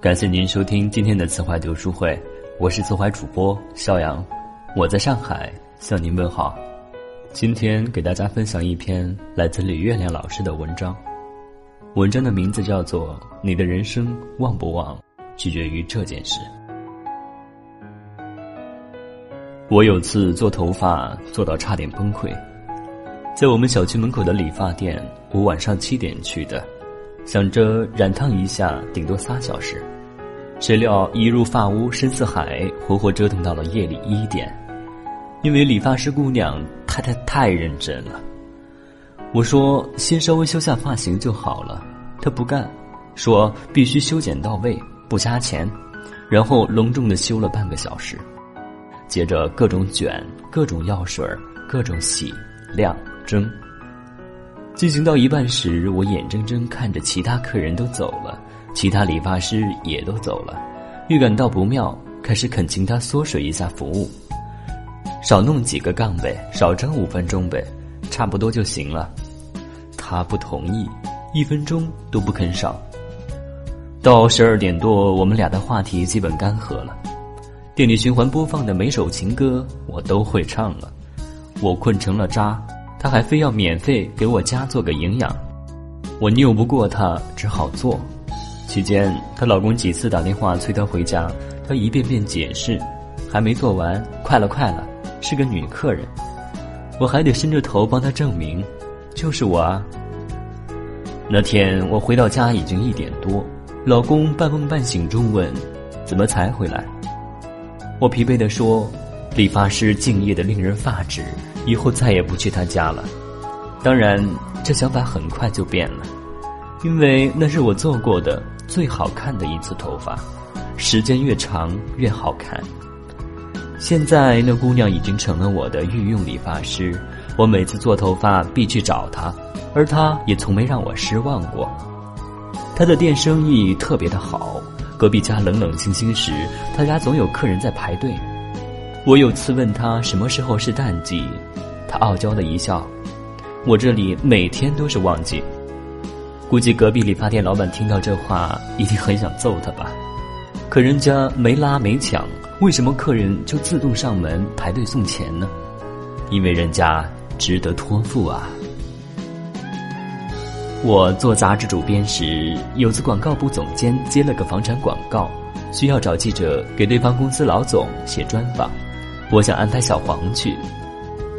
感谢您收听今天的慈怀读书会，我是慈怀主播肖阳，我在上海向您问好。今天给大家分享一篇来自李月亮老师的文章，文章的名字叫做《你的人生旺不旺，取决于这件事》。我有次做头发做到差点崩溃，在我们小区门口的理发店，我晚上七点去的。想着染烫一下，顶多仨小时，谁料一入发屋深似海，活活折腾到了夜里一点。因为理发师姑娘太太太认真了，我说先稍微修下发型就好了，她不干，说必须修剪到位，不加钱，然后隆重的修了半个小时，接着各种卷，各种药水各种洗、晾、蒸。进行到一半时，我眼睁睁看着其他客人都走了，其他理发师也都走了，预感到不妙，开始恳请他缩水一下服务，少弄几个杠呗，少蒸五分钟呗，差不多就行了。他不同意，一分钟都不肯少。到十二点多，我们俩的话题基本干涸了，店里循环播放的每首情歌我都会唱了，我困成了渣。她还非要免费给我家做个营养，我拗不过她，只好做。期间，她老公几次打电话催她回家，她一遍遍解释，还没做完，快了快了，是个女客人，我还得伸着头帮她证明，就是我啊。那天我回到家已经一点多，老公半梦半醒中问：“怎么才回来？”我疲惫地说：“理发师敬业的令人发指。”以后再也不去他家了。当然，这想法很快就变了，因为那是我做过的最好看的一次头发，时间越长越好看。现在那姑娘已经成了我的御用理发师，我每次做头发必去找她，而她也从没让我失望过。她的店生意特别的好，隔壁家冷冷清清时，她家总有客人在排队。我有次问他什么时候是淡季，他傲娇的一笑。我这里每天都是旺季。估计隔壁理发店老板听到这话，一定很想揍他吧？可人家没拉没抢，为什么客人就自动上门排队送钱呢？因为人家值得托付啊！我做杂志主编时，有次广告部总监接了个房产广告，需要找记者给对方公司老总写专访。我想安排小黄去，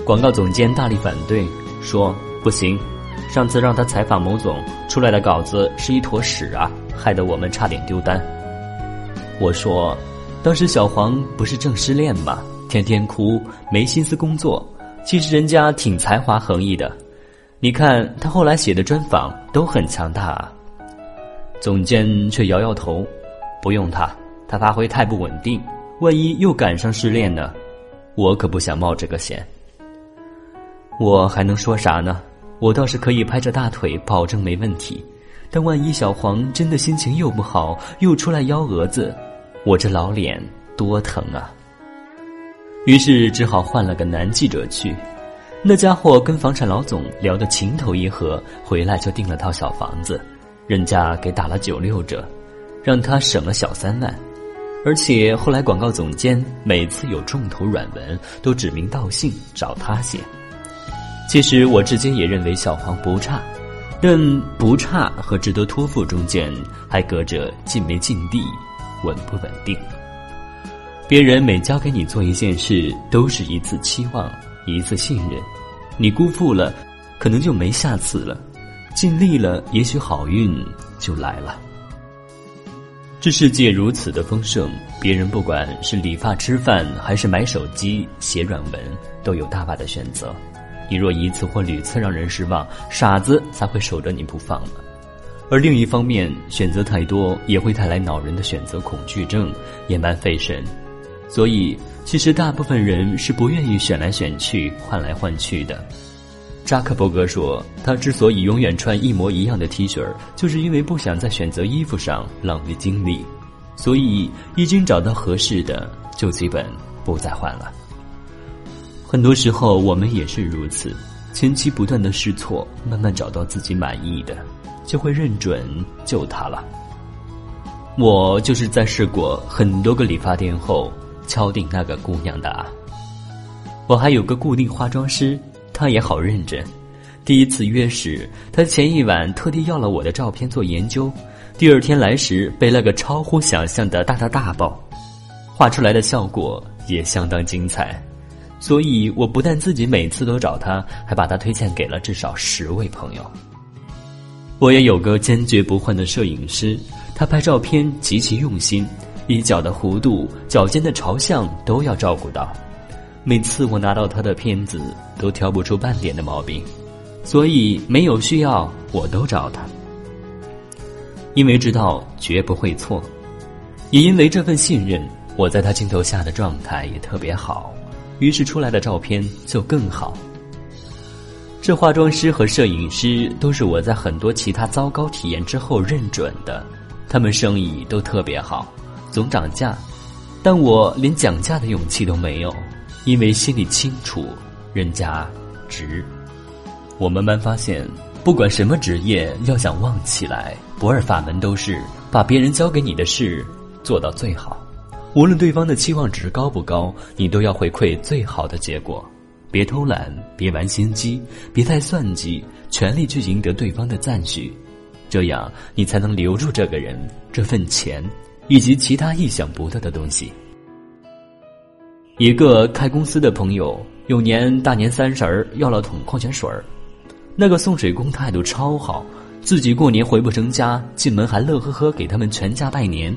广告总监大力反对，说不行。上次让他采访某总出来的稿子是一坨屎啊，害得我们差点丢单。我说，当时小黄不是正失恋吗？天天哭，没心思工作。其实人家挺才华横溢的，你看他后来写的专访都很强大啊。总监却摇摇头，不用他，他发挥太不稳定，万一又赶上失恋呢？我可不想冒这个险。我还能说啥呢？我倒是可以拍着大腿保证没问题，但万一小黄真的心情又不好，又出来幺蛾子，我这老脸多疼啊！于是只好换了个男记者去。那家伙跟房产老总聊得情投意合，回来就订了套小房子，人家给打了九六折，让他省了小三万。而且后来，广告总监每次有重头软文，都指名道姓找他写。其实我至今也认为小黄不差，但不差和值得托付中间还隔着近没尽地、稳不稳定。别人每交给你做一件事，都是一次期望，一次信任，你辜负了，可能就没下次了；尽力了，也许好运就来了。这世界如此的丰盛，别人不管是理发、吃饭，还是买手机、写软文，都有大把的选择。你若一次或屡次让人失望，傻子才会守着你不放呢。而另一方面，选择太多也会带来恼人的选择恐惧症，也蛮费神。所以，其实大部分人是不愿意选来选去、换来换去的。扎克伯格说：“他之所以永远穿一模一样的 T 恤，就是因为不想在选择衣服上浪费精力，所以已经找到合适的，就基本不再换了。很多时候，我们也是如此，前期不断的试错，慢慢找到自己满意的，就会认准就它了。我就是在试过很多个理发店后敲定那个姑娘的。我还有个固定化妆师，他也好认真。第一次约时，他前一晚特地要了我的照片做研究，第二天来时背了个超乎想象的大大大包，画出来的效果也相当精彩。所以我不但自己每次都找他，还把他推荐给了至少十位朋友。我也有个坚决不换的摄影师。他拍照片极其用心，衣角的弧度、脚尖的朝向都要照顾到。每次我拿到他的片子，都挑不出半点的毛病，所以没有需要我都找他，因为知道绝不会错。也因为这份信任，我在他镜头下的状态也特别好，于是出来的照片就更好。这化妆师和摄影师都是我在很多其他糟糕体验之后认准的。他们生意都特别好，总涨价，但我连讲价的勇气都没有，因为心里清楚，人家值。我慢慢发现，不管什么职业，要想旺起来，不二法门都是把别人交给你的事做到最好。无论对方的期望值高不高，你都要回馈最好的结果。别偷懒，别玩心机，别太算计，全力去赢得对方的赞许。这样，你才能留住这个人、这份钱，以及其他意想不到的东西。一个开公司的朋友，有年大年三十儿要了桶矿泉水儿，那个送水工态度超好，自己过年回不成家，进门还乐呵呵给他们全家拜年。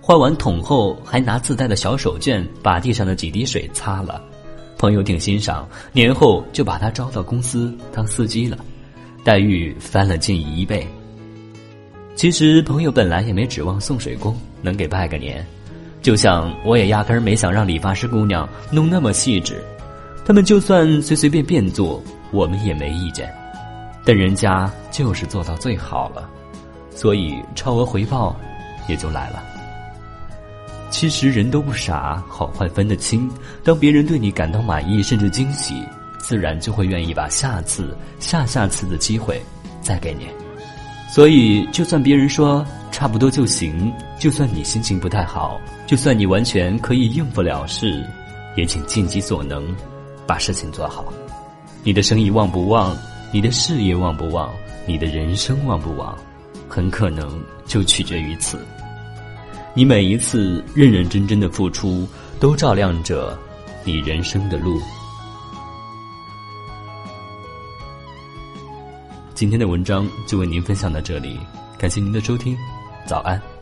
换完桶后，还拿自带的小手绢把地上的几滴水擦了。朋友挺欣赏，年后就把他招到公司当司机了，待遇翻了近一倍。其实朋友本来也没指望送水工能给拜个年，就像我也压根儿没想让理发师姑娘弄那么细致，他们就算随随便便做，我们也没意见，但人家就是做到最好了，所以超额回报也就来了。其实人都不傻，好坏分得清。当别人对你感到满意甚至惊喜，自然就会愿意把下次、下下次的机会再给你。所以，就算别人说差不多就行，就算你心情不太好，就算你完全可以应付了事，也请尽己所能，把事情做好。你的生意旺不旺，你的事业旺不旺，你的人生旺不旺，很可能就取决于此。你每一次认认真真的付出，都照亮着你人生的路。今天的文章就为您分享到这里，感谢您的收听，早安。